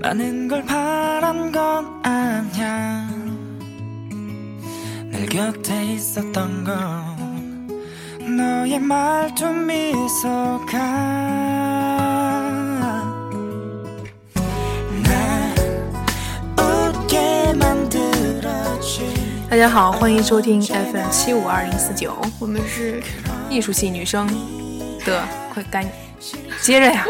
많은 걸 바란 건 아냐 늘 곁에 있었던 건 너의 말투 미소가 날 웃게 만들어줄 大家好，欢迎收听 FM 七五二零四九，我们是艺术系女生的，快赶接着呀！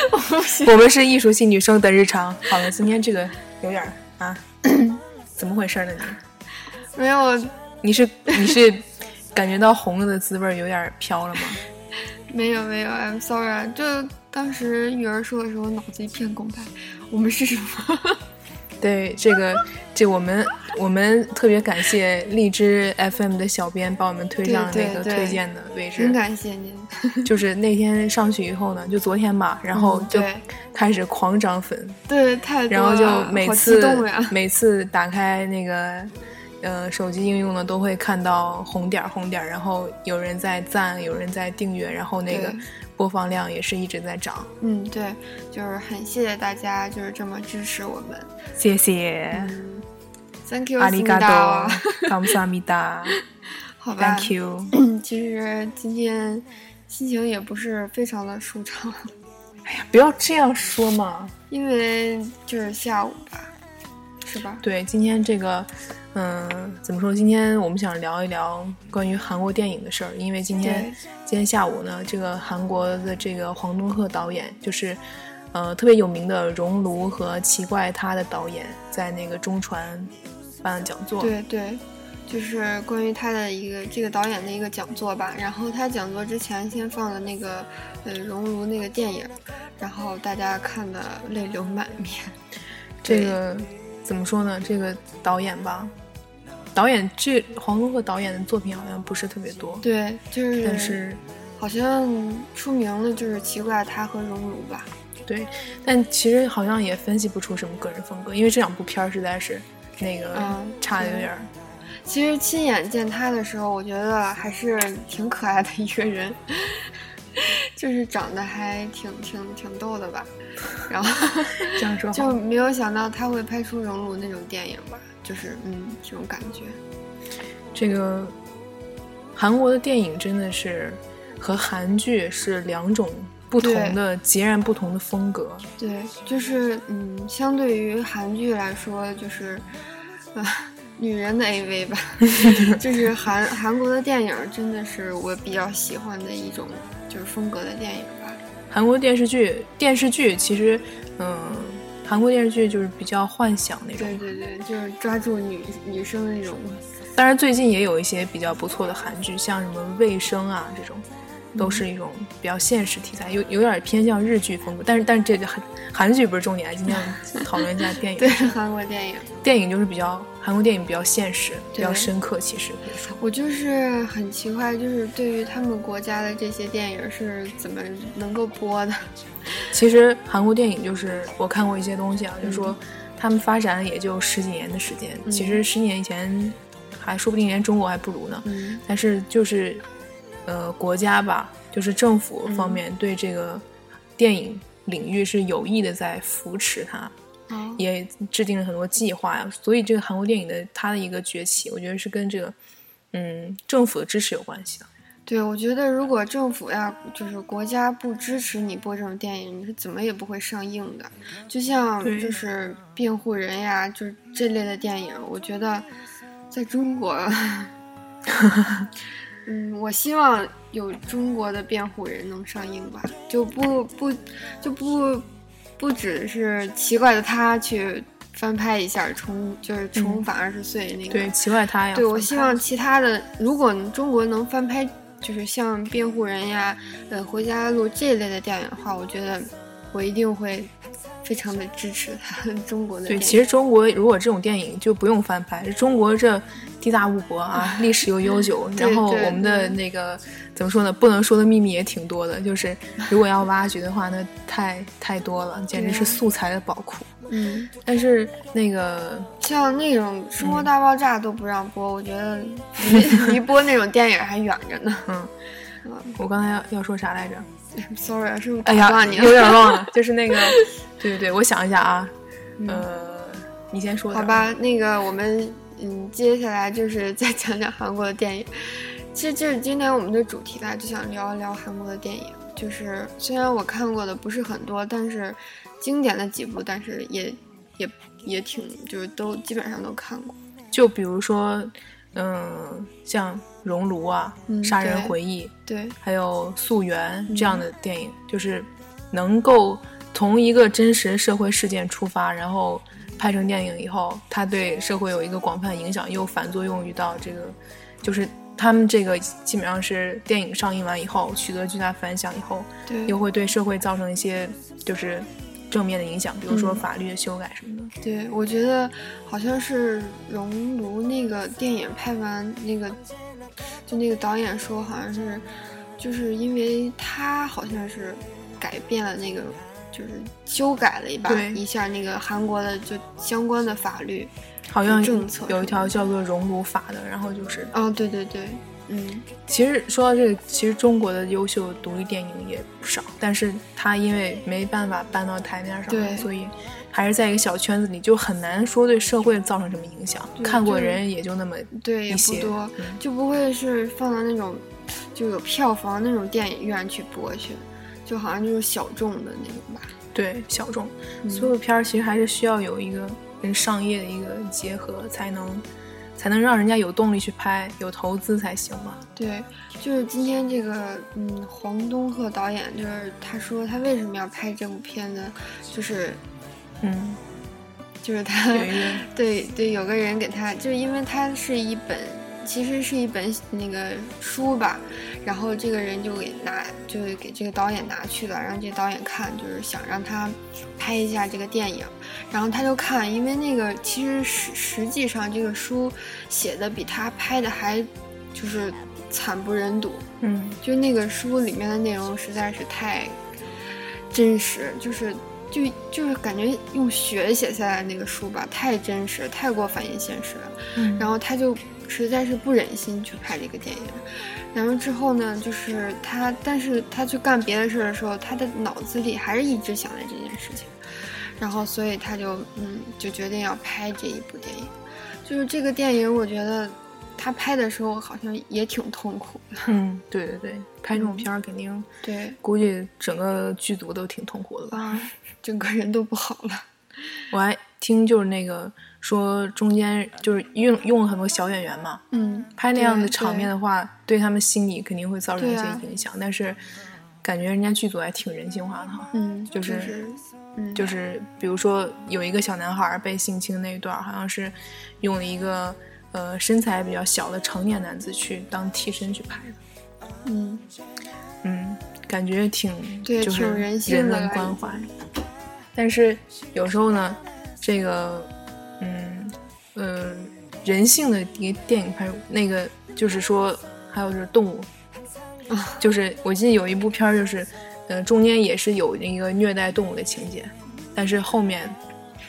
我们是艺术系女生的日常。好了，今天这个有点儿啊，怎么回事呢？你没有你是你是感觉到红了的滋味儿有点儿飘了吗？没有没有，I'm sorry，啊就当时雨儿说的时候，脑子一片空白。我们是什么？对这个，这我们我们特别感谢荔枝 FM 的小编把我们推上那个推荐的位置很。感谢您。就是那天上去以后呢，就昨天吧，然后就开始狂涨粉，对，太多然后就每次！每次打开那个呃手机应用呢，都会看到红点儿红点儿，然后有人在赞，有人在订阅，然后那个对播放量也是一直在涨。嗯，对，就是很谢谢大家，就是这么支持我们。谢谢。Thank you，阿里嘎多，感谢阿米达。好吧。Thank you。其实今天心情也不是非常的舒畅。哎呀，不要这样说嘛。因为就是下午吧，是吧？对，今天这个。嗯，怎么说？今天我们想聊一聊关于韩国电影的事儿，因为今天今天下午呢，这个韩国的这个黄东赫导演，就是呃特别有名的《熔炉》和《奇怪他》的导演，在那个中传办讲座。对对，就是关于他的一个这个导演的一个讲座吧。然后他讲座之前先放了那个呃《熔炉》那个电影，然后大家看的泪流满面。这个怎么说呢？这个导演吧，导演这黄东赫导演的作品好像不是特别多，对，就是但是好像出名的就是奇怪他和熔炉吧。对，但其实好像也分析不出什么个人风格，因为这两部片儿实在是那个嗯差的有点儿。其实亲眼见他的时候，我觉得还是挺可爱的一个人，就是长得还挺挺挺逗的吧。然后 这样说就没有想到他会拍出《熔炉》那种电影吧，就是嗯这种感觉。这个韩国的电影真的是和韩剧是两种不同的、截然不同的风格。对，就是嗯，相对于韩剧来说，就是啊、女人的 AV 吧，就是韩韩国的电影真的是我比较喜欢的一种就是风格的电影吧。韩国电视剧，电视剧其实，嗯，韩国电视剧就是比较幻想那种。对对对，就是抓住女女生的那种。当然，最近也有一些比较不错的韩剧，像什么《卫生》啊这种，都是一种比较现实题材，有有点偏向日剧风格。但是，但是这个韩韩剧不是重点，今天我 们讨论一下电影。对韩国电影，电影就是比较韩国电影比较现实，比较深刻，其实可以说。我就是很奇怪，就是对于他们国家的这些电影是怎么能够播的？其实韩国电影就是我看过一些东西啊，就是说嗯他们发展也就十几年的时间，嗯其实十几年以前还说不定连中国还不如呢。嗯但是就是呃国家吧，就是政府方面对这个电影领域是有意的在扶持它，嗯也制定了很多计划呀。所以这个韩国电影的它的一个崛起，我觉得是跟这个嗯政府的支持有关系的。对，我觉得如果政府呀就是国家不支持你播这种电影，你是怎么也不会上映的。就像就是辩护人呀，就是这类的电影，我觉得在中国，嗯，我希望有中国的辩护人能上映吧，就不不就不不只是奇怪的他去翻拍一下重就是重返二十岁那个，对，奇怪他呀，对，我希望其他的，如果中国能翻拍，就是像辩护人呀、呃回家路这一类的电影的话，我觉得我一定会非常的支持他 中国的对，电影。其实中国如果这种电影就不用翻拍，中国这地大物博啊，历史又悠久，然后我们的那个怎么说呢？不能说的秘密也挺多的，就是如果要挖掘的话，那太太多了，简直是素材的宝库。嗯，但是那个像那种《生活嗯大爆炸》都不让播，我觉得 离离播那种电影还远着呢。嗯，我刚才要要说啥来着？Sorry，是不是哎呀？有点忘了，就是那个对对对，我想一下啊，呃，你先说。好吧，那个我们嗯，接下来就是 再讲讲韩国的电影。其实这是今天我们的主题啦，就想聊一聊韩国的电影。就是虽然我看过的不是很多，但是经典的几部，但是也也也挺，就是都基本上都看过。就比如说，嗯，像《熔炉》啊，嗯杀人回忆》，对，还有《溯源》这样的电影，就是能够从一个真实社会事件出发，然后拍成电影以后，它对社会有一个广泛影响，又反作用于到这个，就是他们这个基本上是电影上映完以后取得巨大反响以后，对，又会对社会造成一些就是正面的影响，比如说嗯法律的修改什么的。对，我觉得好像是《熔炉》那个电影拍完，那个就那个导演说，好像是就是因为他好像是改变了那个，就是修改了一把对一下那个韩国的就相关的法律。好像政策有一条叫做“熔炉法”的，然后就是哦，对对对，嗯，其实说到这个，其实中国的优秀独立电影也不少，但是它因为没办法搬到台面上对来，所以还是在一个小圈子里，就很难说对社会造成什么影响。看过的人也就那么对，也不多，嗯就不会是放到那种就有票房那种电影院去播去，就好像就是小众的那种吧。对小众。嗯所有片儿其实还是需要有一个跟商业的一个结合，才能才能让人家有动力去拍，有投资才行嘛。对，就是今天这个，嗯，黄东赫导演，就是他说他为什么要拍这部片子，就是嗯，就是他有一个对对，有个人给他，就是因为他是一本，其实是一本那个书吧，然后这个人就给拿，就给这个导演拿去了，让这个导演看，就是想让他拍一下这个电影，然后他就看，因为那个其实实实际上这个书写的比他拍的还就是惨不忍睹，嗯就那个书里面的内容实在是太真实，就是就就是感觉用血写下来那个书吧，太真实，太过反映现实了。嗯，然后他就实在是不忍心去拍这个电影。然后之后呢，就是他，但是他去干别的事儿的时候，他的脑子里还是一直想着这件事情。然后，所以他就嗯，就决定要拍这一部电影。就是这个电影，我觉得他拍的时候好像也挺痛苦的。嗯，对对对，拍这种片儿肯定对，估计整个剧组都挺痛苦的吧。啊，整个人都不好了。我还听就是那个说中间就是用用了很多小演员嘛，嗯，拍那样的场面的话，对他们心理肯定会造成一些影响。但是感觉人家剧组还挺人性化的哈，嗯，就就是就是比如说有一个小男孩被性侵那一段，好像是用了一个呃身材比较小的成年男子去当替身去拍的，嗯，嗯，感觉挺对就是挺人文关怀。但是有时候呢，这个嗯呃人性的一个电影拍那个就是说还有就是动物，啊 就是我记得有一部片儿就是呃中间也是有那个虐待动物的情节，但是后面。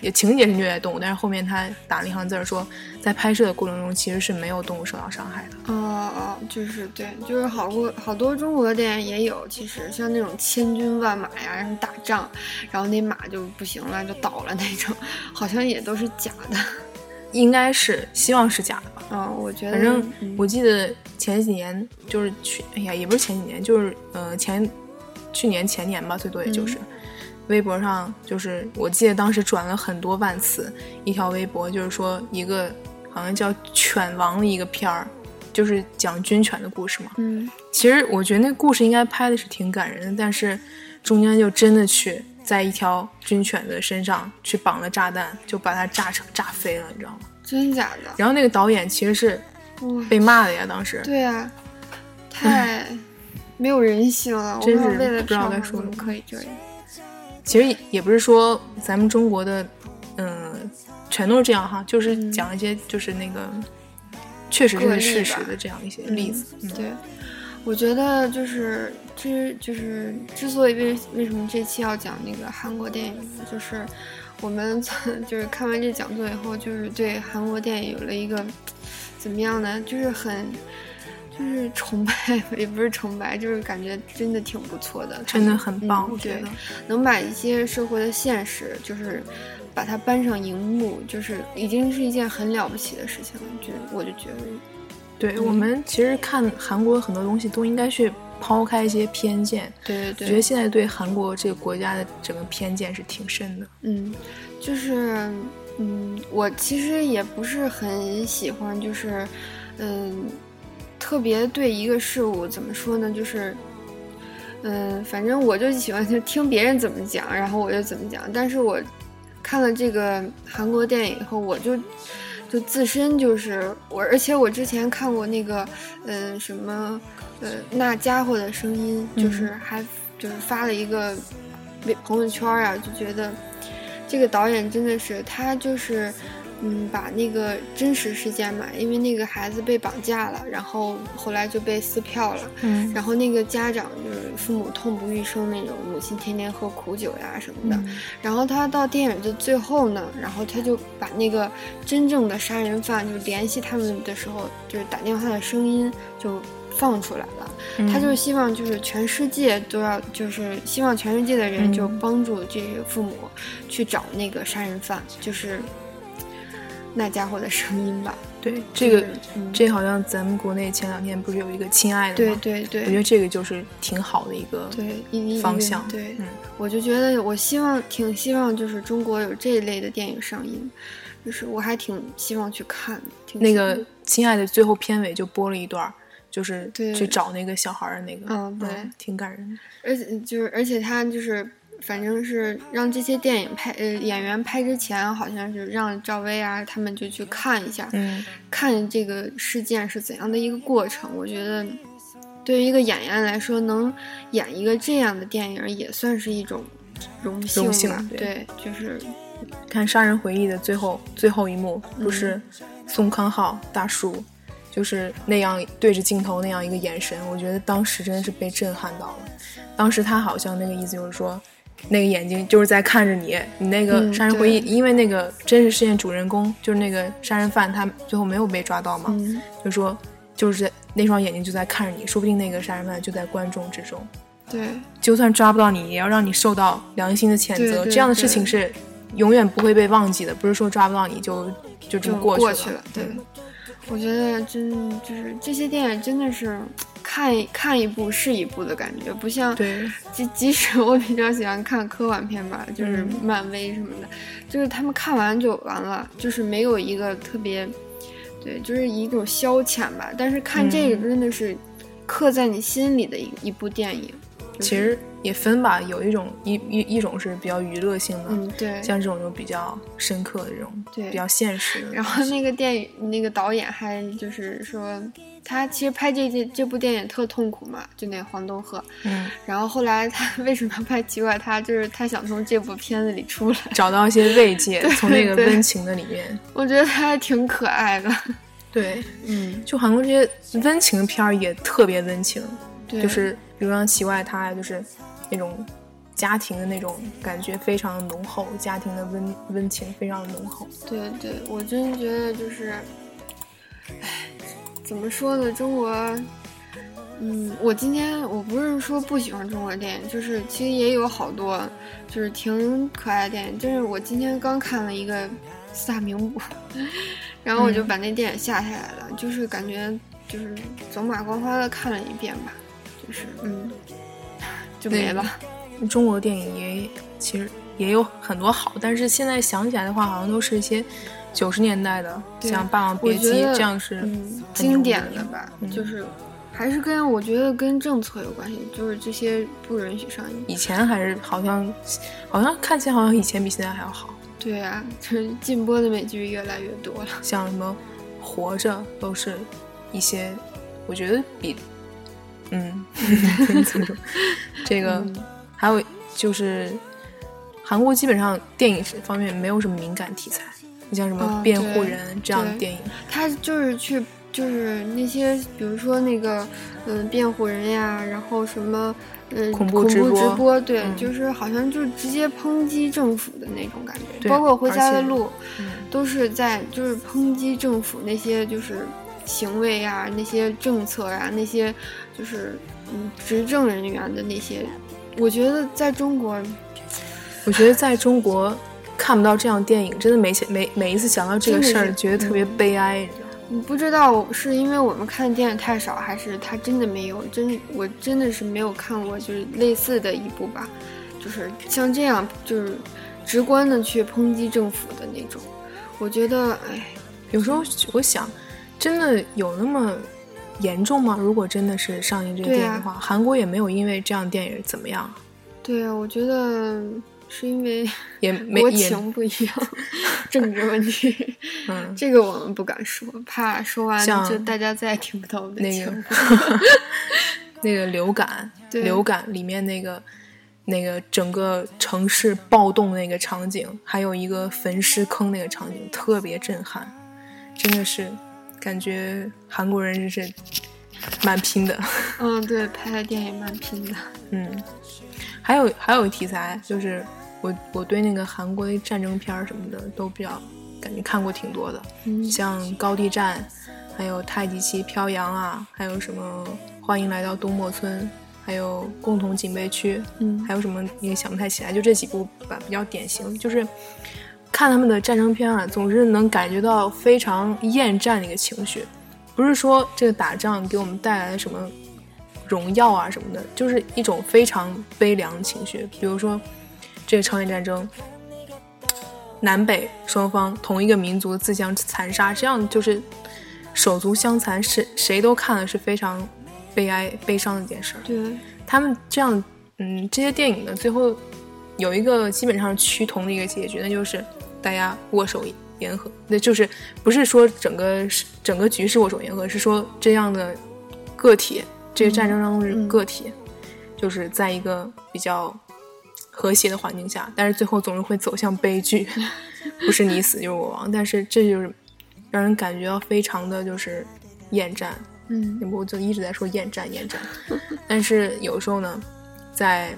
也情节是虐待动物，但是后面他打了一行字说，在拍摄的过程中其实是没有动物受到伤害的。哦哦，就是对，就是好多好多中国的电影也有，其实像那种千军万马呀，然后打仗，然后那马就不行了，就倒了那种，好像也都是假的。应该是，希望是假的吧。嗯，我觉得，反正嗯我记得前几年就是去，哎呀，也不是前几年，就是呃前去年前年吧，最多也就是、微博上，就是我记得当时转了很多万次一条微博，就是说一个好像叫《犬王》的一个片儿，就是讲军犬的故事嘛。嗯，其实我觉得那故事应该拍的是挺感人的，但是中间就真的去在一条军犬的身上去绑了炸弹，就把它炸成炸飞了，你知道吗？真假的？然后那个导演其实是，被骂的呀，当时。对啊，太没有人性了。我真是为了不知道该说什么可以这样？其实也不是说咱们中国的，嗯、全都是这样哈，就是嗯讲一些就是那个，确实是事实的这样一些例子。嗯对，我觉得就是之就是之所以为为什么这期要讲那个韩国电影，就是我们就是看完这讲座以后，就是对韩国电影有了一个怎么样呢？就是很就是崇拜，也不是崇拜，就是感觉真的挺不错的，真的很棒，我觉得。能把一些社会的现实，就是把它搬上荧幕，就是已经是一件很了不起的事情了。就我就觉得，对、嗯我们其实看韩国很多东西都应该去抛开一些偏见。对对我觉得现在对韩国这个国家的整个偏见是挺深的。嗯，就是嗯，我其实也不是很喜欢，就是嗯，特别对一个事物怎么说呢，就是。嗯，反正我就喜欢就听别人怎么讲，然后我就怎么讲。但是我看了这个韩国电影以后，我就就自身就是我，而且我之前看过那个，嗯，什么，呃，那家伙的声音，就是还就是发了一个微朋友圈啊，就觉得这个导演真的是他就是。嗯，把那个真实事件嘛，因为那个孩子被绑架了，然后后来就被撕票了，嗯然后那个家长就是父母痛不欲生那种，母亲天天喝苦酒呀什么的。嗯然后他到电影的最后呢，然后他就把那个真正的杀人犯就联系他们的时候，就是打电话的声音就放出来了。嗯他就是希望就是全世界都要，就是希望全世界的人嗯就帮助这些父母去找那个杀人犯，就是那家伙的声音吧。对这个嗯这好像咱们国内前两天不是有一个亲爱的对吗？对对对，我觉得这个就是挺好的一个对一一一个方向。对，嗯我就觉得我希望挺希望就是中国有这一类的电影上映，就是我还挺希望去看的。挺那个亲爱的最后片尾就播了一段，就是对去找那个小孩儿的那个，嗯对挺感人的。而且就是而且他就是反正是让这些电影拍呃演员拍之前，好像是让赵薇啊他们就去看一下，嗯，看这个事件是怎样的一个过程。我觉得对于一个演员来说，能演一个这样的电影也算是一种荣幸荣幸吧。对对，就是看《杀人回忆》的最后最后一幕，嗯不是宋康昊大叔，就是那样对着镜头那样一个眼神，我觉得当时真的是被震撼到了。当时他好像那个意思就是说，那个眼睛就是在看着你，你那个嗯杀人回忆，对因为那个真实事件主人公就是那个杀人犯，他最后没有被抓到嘛，嗯就说就是那双眼睛就在看着你，说不定那个杀人犯就在观众之中。对。就算抓不到你，也要让你受到良心的谴责。对对这样的事情是永远不会被忘记的，不是说抓不到你就就这么过过去了。对嗯，我觉得真就是这些电影真的是看一看一部是一部的感觉，不像对即即使我比较喜欢看科幻片吧，就是嗯漫威什么的，就是他们看完就完了，就是没有一个特别，对，就是一种消遣吧。但是看这个嗯真的是刻在你心里的一一部电影。就是其实也分吧，有一种一一一种是比较娱乐性的，嗯，对，像这种就比较深刻的这种，对比较现实的。然后那个电影那个导演还就是说，他其实拍这这这部电影特痛苦嘛，就那个黄东赫。嗯，然后后来他 为什么拍《奇怪他》，就是他想从这部片子里出来。找到一些慰藉，从那个温情的里面。我觉得他还挺可爱的。对，嗯，就韩国这些温情片儿也特别温情，对，就是比如像《奇怪他》呀，就是那种家庭的那种感觉非常浓厚，家庭的温温情非常浓厚。对对，我真觉得就是，唉，怎么说呢？中国，嗯，我今天我不是说不喜欢中国电影，就是其实也有好多就是挺可爱的电影。就是我今天刚看了一个四大名捕，然后我就嗯把那电影下下来了，就是感觉就是走马观花的看了一遍吧，就是嗯，就没了。中国电影也其实也有很多好，但是现在想起来的话，好像都是一些九十年代的，像《霸王别姬这样是嗯，经典的的吧，嗯就是还是跟我觉得跟政策有关系，就是这些不允许上映。以前还是好像好像看起来好像以前比现在还要好，对啊，就是禁播的美剧越来越多了。像什么《活着》都是一些我觉得比嗯这个。嗯。还有就是，韩国基本上电影方面没有什么敏感题材，你像什么啊辩护对人这样的电影，他就是去，就是那些，比如说那个，嗯、辩护人呀，然后什么，嗯、恐怖怖直播播，对，嗯。就是好像就直接抨击政府的那种感觉，包括《回家的路》嗯。都是在就是抨击政府那些就是行为呀、那些政策呀、那些就是嗯执政人员的那些，我觉得在中国，我觉得在中国看不到这样电影，真的每每每一次想到这个事儿，觉得特别悲哀。你不知道是因为我们看的电影太少，还是他真的没有，真我真的是没有看过就是类似的一部吧，就是像这样就是直观的去抨击政府的那种，我觉得哎。有时候我想，真的有那么严重吗？如果真的是上映这个电影的话，韩国也没有因为这样电影怎么样，对啊，我觉得是因为也 没国也情不一样，政治问题，嗯，这个我们不敢说，怕说完像就大家再也听不到我们的那个节目。那个流感，流感里面那个那个整个城市暴动那个场景，还有一个焚尸坑那个场景，特别震撼，真的是感觉韩国人真是蛮拼的。嗯，对，拍的电影蛮拼的。嗯，还有还有一题材就是我我对那个韩国的战争片儿什么的都比较感觉看过挺多的，嗯像高地战，还有太极旗飘扬啊，还有什么欢迎来到东莫村，还有共同警备区，嗯还有什么也想不太起来，就这几部吧比较典型，就是看他们的战争片啊，总是能感觉到非常厌战的一个情绪，不是说这个打仗给我们带来了什么荣耀啊什么的，就是一种非常悲凉的情绪。比如说这个朝鲜战争，南北双方同一个民族自相残杀，这样就是手足相残，是谁都看了是非常悲哀悲伤的一件事儿。对，他们这样，嗯，这些电影呢，最后有一个基本上趋同的一个结局，那就是大家握手言和。那就是不是说整个整个局势握手言和，是说这样的个体，这个战争当中是嗯个体，就是在一个比较和谐的环境下，但是最后总是会走向悲剧，不是你死就是我亡。但是这就是让人感觉到非常的就是厌战。嗯我就一直在说厌战厌战，但是有时候呢，在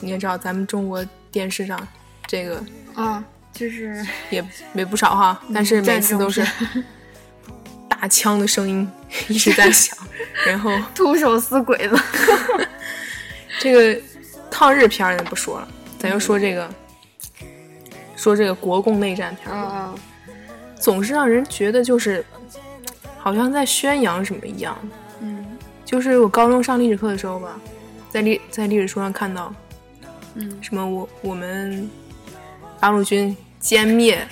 你也知道咱们中国电视上这个啊，就是也也不少哈，但是每次都是大枪的声音一直在响，然后徒手撕鬼子。这个抗日片儿咱不说了，咱就说这个说这个国共内战片儿总是让人觉得就是好像在宣扬什么一样。嗯就是我高中上历史课的时候吧，在历在历史书上看到嗯什么我我们八路军歼灭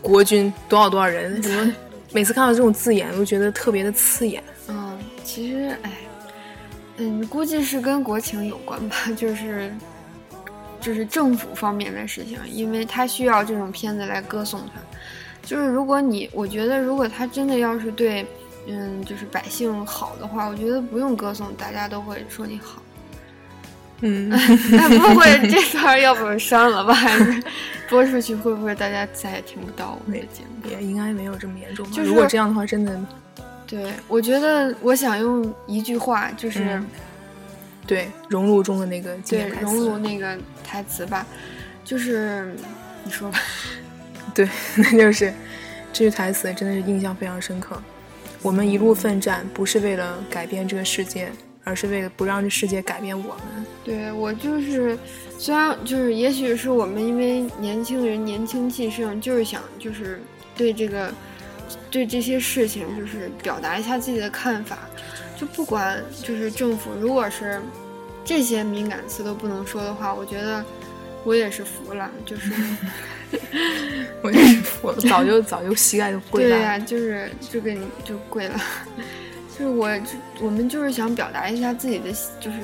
国军多少多少人，怎么 每次看到这种字眼，我就觉得特别的刺眼。嗯，其实哎，嗯，估计是跟国情有关吧，就是就是政府方面的事情，因为他需要这种片子来歌颂他。就是如果你，我觉得如果他真的要是对，嗯，就是百姓好的话，我觉得不用歌颂，大家都会说你好。嗯，哎，不会，这段要不删了吧？还 是播出去会不会大家再也听不到我们的节目？也应该没有这么严重吧。就是如果这样的话，真的对，我觉得我想用一句话，就是。嗯对熔炉中的那个经对熔炉，那个台词吧，就是你说吧，对，那就是这句台词真的是印象非常深刻。我们一路奋战，不是为了改变这个世界，而是为了不让这世界改变我们。对我就是，虽然就是也许是我们因为年轻人年轻气盛，就是想就是对这个对这些事情就是表达一下自己的看法，就不管就是政府如果是这些敏感词都不能说的话，我觉得我也是服了，就是。我也是，我早就早就膝盖就跪了对呀。就是就给你就跪了，就是我就我们就是想表达一下自己的就是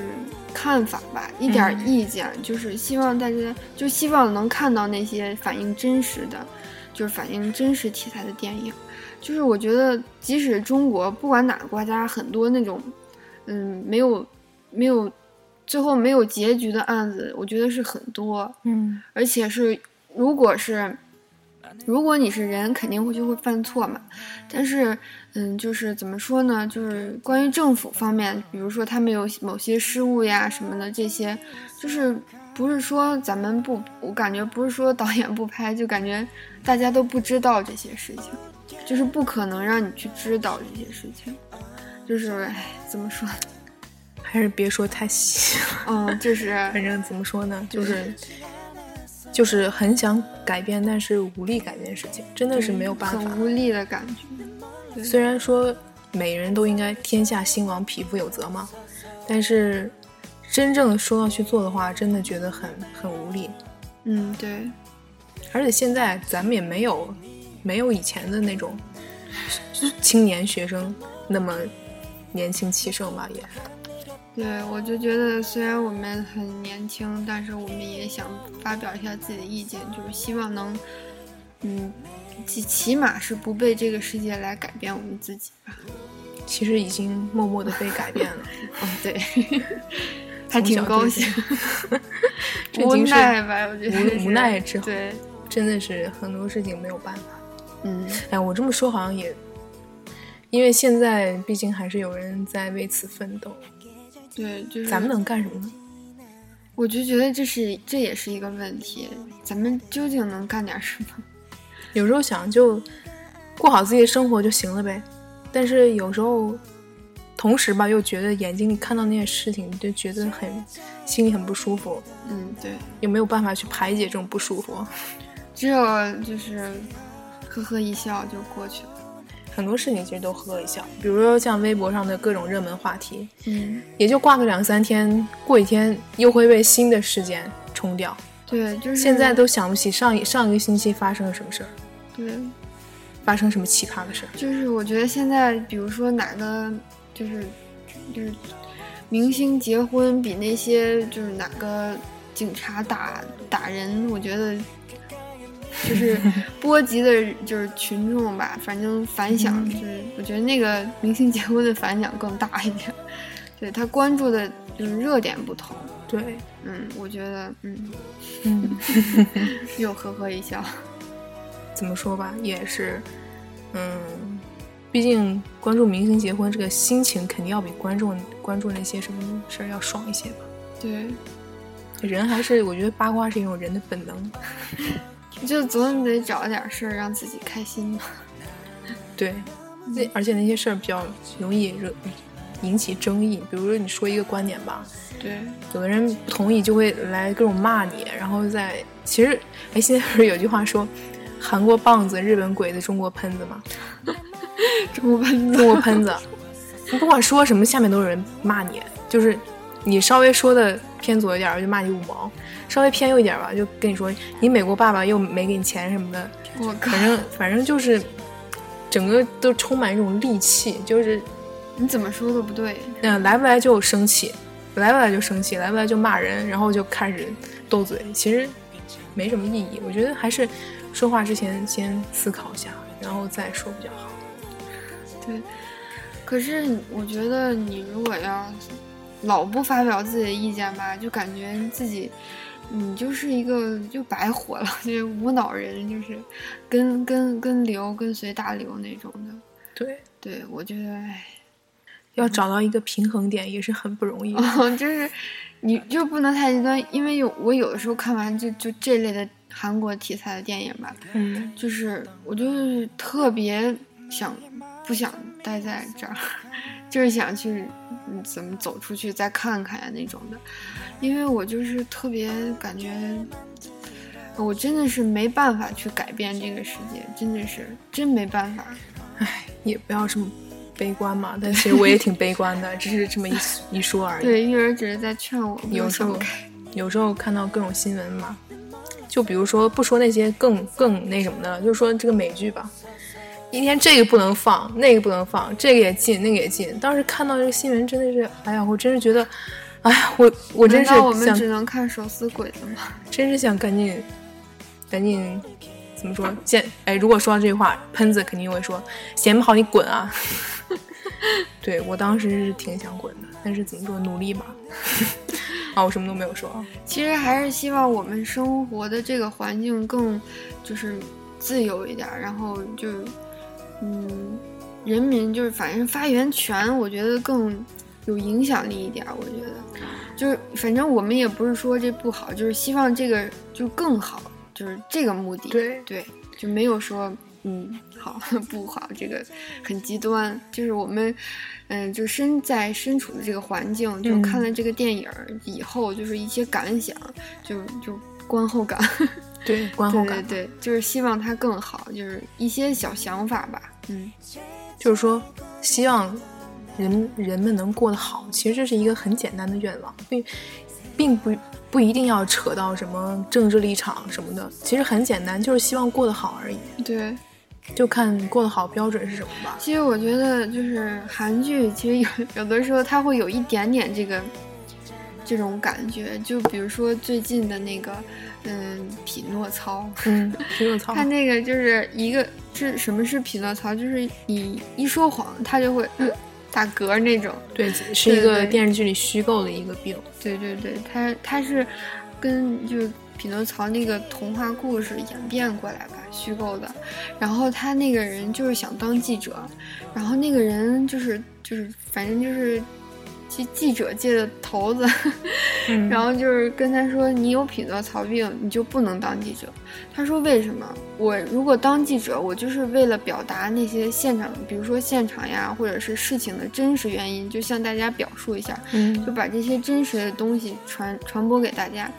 看法吧，一点意见，就是希望大家就希望能看到那些反映真实的，就是反映真实题材的电影。就是我觉得，即使中国不管哪个国家，很多那种嗯没有没有最后没有结局的案子，我觉得是很多。嗯而且是，如果是，如果你是人，肯定会就会犯错嘛。但是，嗯，就是怎么说呢？就是关于政府方面，比如说他们有某些失误呀什么的，这些，就是不是说咱们不，我感觉不是说导演不拍，就感觉大家都不知道这些事情。就是不可能让你去知道这些事情，就是唉，怎么说？还是别说太细了。嗯，就是 反正怎么说呢，就是就是很想改变，但是无力改变事情，真的是没有办法。很无力的感觉。虽然说每人都应该天下兴亡，匹夫有责嘛，但是真正说要去做的话，真的觉得很很无力。嗯，对。而且现在咱们也没有没有以前的那种青年学生那么年轻气盛吧，也。对，我就觉得虽然我们很年轻，但是我们也想发表一下自己的意见，就是希望能，嗯，起起码是不被这个世界来改变我们自己吧。其实已经默默的被改变了。哦，对，还挺高兴。无奈吧，我觉得无奈之后，对，真的是很多事情没有办法。嗯，哎，我这么说好像也，因为现在毕竟还是有人在为此奋斗。对，就是咱们能干什么呢？我就觉得这是这也是一个问题，咱们究竟能干点什么？有时候想就过好自己的生活就行了呗，但是有时候同时吧，又觉得眼睛里看到那些事情，就觉得很心里很不舒服。嗯，对，有没有办法去排解这种不舒服？只有就是呵呵一笑就过去了。很多事情其实都呵一笑，比如说像微博上的各种热门话题，嗯，也就挂个两三天，过几天又会被新的事件冲掉。对，就是现在都想不起上一上一个星期发生了什么事儿，对，发生什么奇葩的事儿。就是我觉得现在，比如说哪个就是就是明星结婚，比那些就是哪个警察打打人，我觉得。就是 波及的，就是群众吧，反正反响就是，我觉得那个明星结婚的反响更大一点。对他关注的就是热点不同。对，嗯，我觉得，嗯嗯，又呵呵一笑。怎么说吧，也是，嗯，毕竟关注明星结婚这个心情肯定要比观众关注那些什么事儿要爽一些吧。对，人还是我觉得八卦是一种人的本能。就总得找点事儿让自己开心嘛。对，那而且那些事儿比较容易惹引起争议。比如说你说一个观点吧，对，有的人不同意就会来各种骂你，然后在其实哎，现在不是有句话说韩国棒子、日本鬼子、中国喷子吗？中国喷子，中国喷子，你不管说什么，下面都有人骂你，就是你稍微说的偏左一点，就骂你五毛。稍微偏右一点吧，就跟你说，你美国爸爸又没给你钱什么的，我反正反正就是，整个都充满一种戾气，就是你怎么说都不对。嗯，来不来就生气，来不来就生气，来不来就骂人，然后就开始斗嘴，其实没什么意义。我觉得还是说话之前先思考一下，然后再说比较好。对，可是我觉得你如果要老不发表自己的意见吧，就感觉自己。你就是一个就白活了，就是无脑人，就是跟跟跟流跟随大流那种的。对对，我觉得唉，要找到一个平衡点也是很不容易的。就是你就不能太极端，因为有我有的时候看完就就这类的韩国题材的电影吧，嗯，就是我就是特别想不想待在这儿，就是想去怎么走出去再看看呀那种的。因为我就是特别感觉，我真的是没办法去改变这个世界，真的是真没办法。唉，也不要这么悲观嘛。但其实我也挺悲观的，只是这么一一说而已。对，玉儿只是在劝我。有时候，有时候看到各种新闻嘛，就比如说不说那些更更那什么的，就说这个美剧吧，一天这个不能放，那个不能放，这个也禁，那个也禁。当时看到这个新闻，真的是，哎呀，我真是觉得。哎呀，我我真是想，我们只能看手撕鬼子吗？真是想赶紧，赶紧，怎么说？见哎，如果说到这句话，喷子肯定会说，嫌不好你滚啊！对我当时是挺想滚的，但是怎么说，努力吧。啊，我什么都没有说。其实还是希望我们生活的这个环境更就是自由一点，然后就嗯，人民就是反正发言权，我觉得更。有影响力一点，我觉得，就是反正我们也不是说这不好，就是希望这个就更好，就是这个目的。对对，就没有说嗯，好 不好？这个很极端，就是我们，嗯，就身在身处的这个环境，就嗯看了这个电影以后，就是一些感想，就就观后感。对，观后对感对对，就是希望它更好，就是一些小想法吧。嗯，就是说，希望人人们能过得好。其实这是一个很简单的愿望，并并不不一定要扯到什么政治立场什么的。其实很简单，就是希望过得好而已。对。就看过得好标准是什么吧。其实我觉得，就是韩剧，其实有有的时候它会有一点点这个这种感觉。就比如说最近的那个，嗯，匹诺曹，嗯，匹诺曹，他那个就是一个是什么是匹诺曹？就是你一说谎，他就会、呃、打嗝那种。对，是一个电视剧里虚构的一个病。对对对，他他是跟就是匹诺曹那个童话故事演变过来吧，虚构的。然后他那个人就是想当记者，然后那个人就是就是反正就是记记者界的头子，嗯、然后就是跟他说：“你有匹诺曹病，你就不能当记者。”他说：“为什么？我如果当记者，我就是为了表达那些现场，比如说现场呀，或者是事情的真实原因，就向大家表述一下，嗯，就把这些真实的东西传传播给大家。”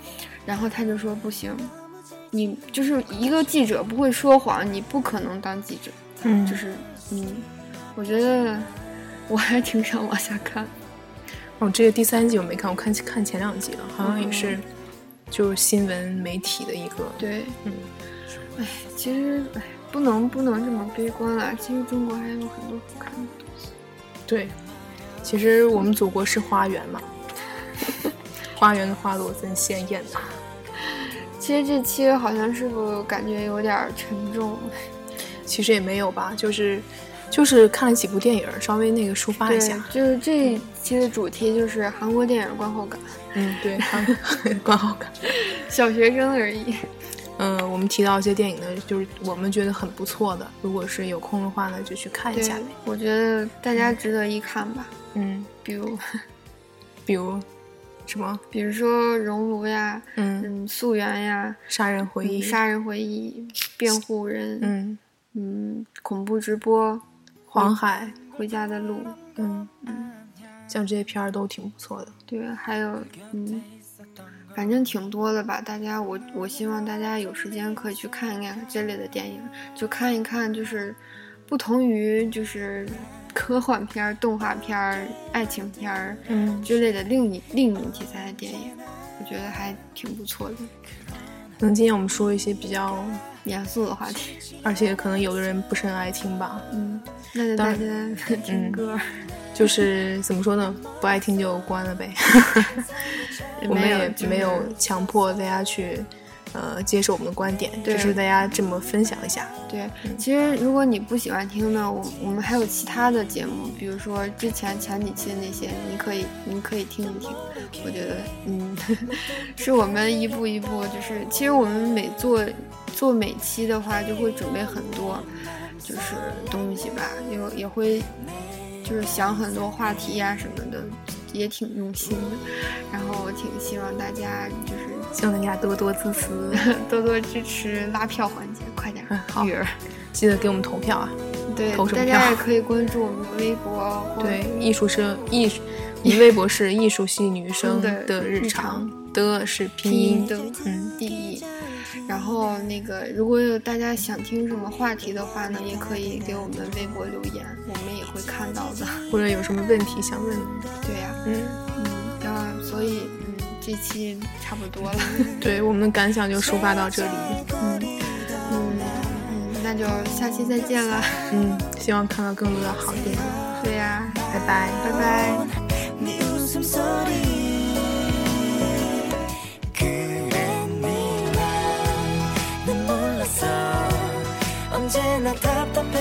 然后他就说：“不行，你就是一个记者不会说谎，你不可能当记者。”嗯，就是嗯，我觉得我还挺想往下看。哦，这个第三季我没看，我看看前两集了，好像也是，就是新闻媒体的一个。对，嗯，哎，其实哎，不能不能这么悲观啊！其实中国还有很多好看的东西。对，其实我们祖国是花园嘛，花园的花朵真鲜艳呐。其实这期好像是不是感觉有点沉重？其实也没有吧，就是就是看了几部电影，稍微那个抒发一下。就是这一期的主题就是韩国电影观后感。嗯，对，观后感。小学生而已。嗯，我们提到一些电影呢，就是我们觉得很不错的，如果是有空的话呢，就去看一下。我觉得大家值得一看吧。嗯，比如，比如什么？比如说《熔炉》呀，嗯嗯，《溯源》呀，《杀人回忆》、《杀人回忆》、《辩护人》，嗯嗯，恐怖直播，黄海，回家的路，嗯嗯，像这些片儿都挺不错的。对，还有嗯，反正挺多的吧。大家，我我希望大家有时间可以去看一看这类的电影，就看一看，就是不同于就是科幻片儿、动画片儿、爱情片儿嗯之类的另一另一种题材的电影，我觉得还挺不错的。可能今天我们说一些比较严肃的话题，而且可能有的人不是很爱听吧。嗯，那就大家听歌。就是怎么说呢？不爱听就关了呗。我们也没有强迫大家去，呃，接受我们的观点，只是大家这么分享一下。对，其实如果你不喜欢听呢，我我们还有其他的节目，比如说之前前几期的那些，你可以你可以听一听。我觉得，嗯，是我们一步一步，就是其实我们每做做每期的话，就会准备很多，就是东西吧，也也会。就是想很多话题呀、啊、什么的，也挺用心的。然后我挺希望大家就是希望大家多多支持，多多支持拉票环节，快点！嗯，好儿，记得给我们投票啊！对，投什么大家也可以关注我们的微博。对，艺术生艺术，我们微博是艺术系女生 的日常，的是拼音的嗯第一。然后那个，如果有大家想听什么话题的话呢，也可以给我们微博留言，我们也会看到的。或者有什么问题想问？对呀、啊，嗯嗯，然后所以嗯，这期差不多了。对，我们的感想就抒发到这里。嗯嗯嗯，那就下期再见了。嗯，希望看到更多的好电影。对呀、啊，拜拜，拜拜。 언제나 답답해.